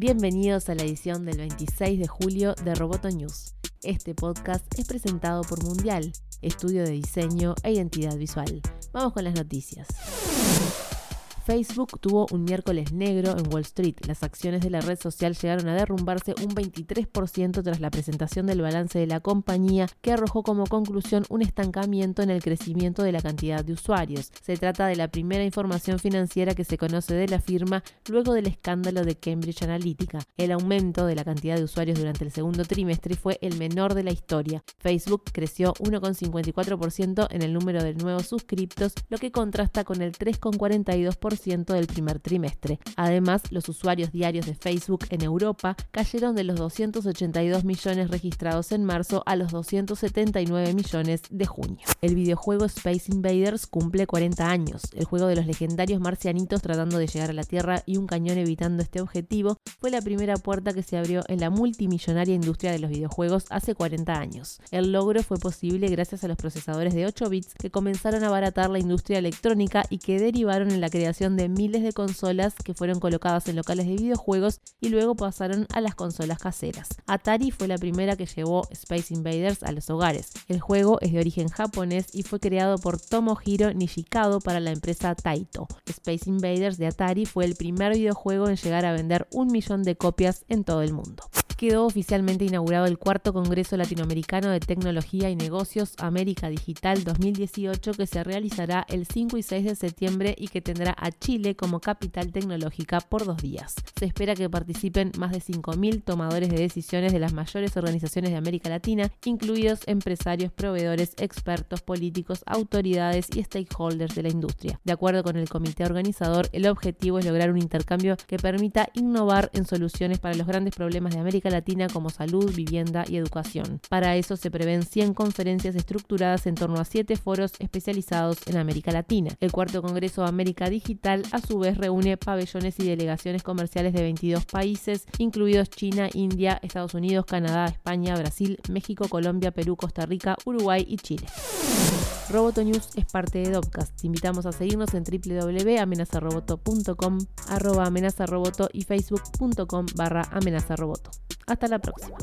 Bienvenidos a la edición del 26 de julio de Roboto News. Este podcast es presentado por Mundial, estudio de diseño e identidad visual. Vamos con las noticias. Facebook tuvo un miércoles negro en Wall Street. Las acciones de la red social llegaron a derrumbarse un 23% tras la presentación del balance de la compañía, que arrojó como conclusión un estancamiento en el crecimiento de la cantidad de usuarios. Se trata de la primera información financiera que se conoce de la firma luego del escándalo de Cambridge Analytica. El aumento de la cantidad de usuarios durante el segundo trimestre fue el menor de la historia. Facebook creció 1,54% en el número de nuevos suscriptos, lo que contrasta con el 3,42% del primer trimestre. Además, los usuarios diarios de Facebook en Europa cayeron de los 282 millones registrados en marzo a los 279 millones de junio. El videojuego Space Invaders cumple 40 años. El juego de los legendarios marcianitos tratando de llegar a la Tierra y un cañón evitando este objetivo fue la primera puerta que se abrió en la multimillonaria industria de los videojuegos hace 40 años. El logro fue posible gracias a los procesadores de 8 bits que comenzaron a abaratar la industria electrónica y que derivaron en la creación de miles de consolas que fueron colocadas en locales de videojuegos y luego pasaron a las consolas caseras. Atari fue la primera que llevó Space Invaders a los hogares. El juego es de origen japonés y fue creado por Tomohiro Nishikado para la empresa Taito. Space Invaders de Atari fue el primer videojuego en llegar a vender un millón de copias en todo el mundo quedó oficialmente inaugurado el cuarto Congreso Latinoamericano de Tecnología y Negocios América Digital 2018 que se realizará el 5 y 6 de septiembre y que tendrá a Chile como capital tecnológica por dos días. Se espera que participen más de 5.000 tomadores de decisiones de las mayores organizaciones de América Latina, incluidos empresarios, proveedores, expertos, políticos, autoridades y stakeholders de la industria. De acuerdo con el comité organizador, el objetivo es lograr un intercambio que permita innovar en soluciones para los grandes problemas de América Latina como salud, vivienda y educación. Para eso se prevén 100 conferencias estructuradas en torno a 7 foros especializados en América Latina. El cuarto Congreso América Digital a su vez reúne pabellones y delegaciones comerciales de 22 países, incluidos China, India, Estados Unidos, Canadá, España, Brasil, México, Colombia, Perú, Costa Rica, Uruguay y Chile. Roboto News es parte de Dopcast. Te invitamos a seguirnos en www.amenazaroboto.com, arroba amenazaroboto y facebook.com barra amenazaroboto. Hasta la próxima.